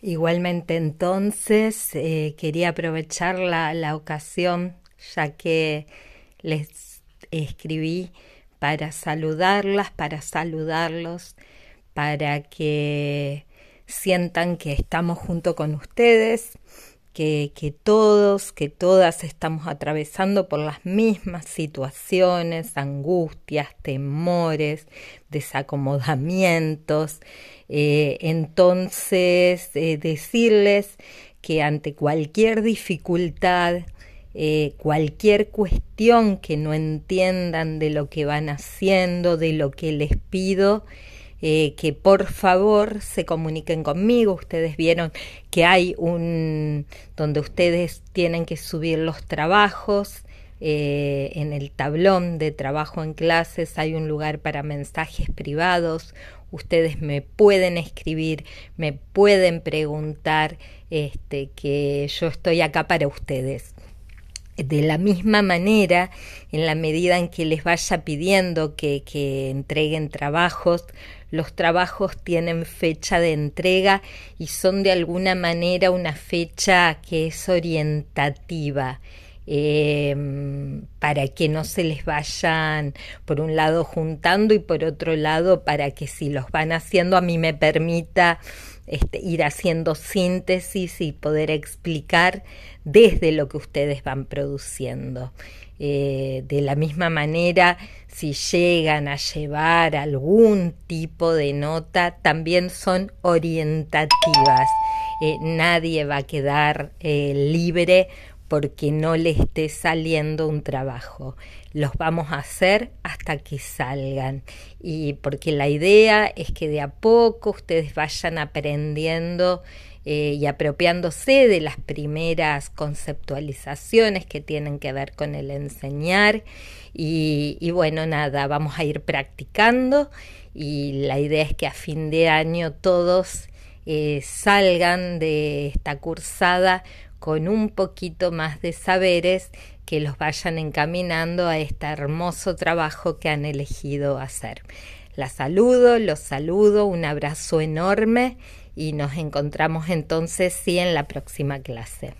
Igualmente entonces eh, quería aprovechar la, la ocasión ya que les escribí para saludarlas, para saludarlos, para que sientan que estamos junto con ustedes, que, todos, que todas estamos atravesando por las mismas situaciones, angustias, temores, desacomodamientos. Eh, entonces, eh, decirles que ante cualquier dificultad, eh, cualquier cuestión que no entiendan de lo que van haciendo, de lo que les pido, eh, que por favor se comuniquen conmigo. Ustedes vieron que hay un donde ustedes tienen que subir los trabajos. Eh, en el tablón de trabajo en clases hay un lugar para mensajes privados. Ustedes me pueden escribir, me pueden preguntar, este, que yo estoy acá para ustedes de la misma manera, en la medida en que les vaya pidiendo que, entreguen trabajos, los trabajos tienen fecha de entrega y son de alguna manera una fecha que es orientativa. Eh, para que no se les vayan por un lado juntando y por otro lado para que si los van haciendo a mí me permita este, ir haciendo síntesis y poder explicar desde lo que ustedes van produciendo. Eh, de la misma manera, si llegan a llevar algún tipo de nota, también son orientativas. Eh, nadie va a quedar eh, libre porque no le esté saliendo un trabajo. Los vamos a hacer hasta que salgan. Y porque la idea es que de a poco ustedes vayan aprendiendo eh, y apropiándose de las primeras conceptualizaciones que tienen que ver con el enseñar. Y, bueno, nada, vamos a ir practicando y la idea es que a fin de año todos eh, salgan de esta cursada con un poquito más de saberes que los vayan encaminando a este hermoso trabajo que han elegido hacer. La saludo, los saludo, un abrazo enorme y nos encontramos entonces sí en la próxima clase.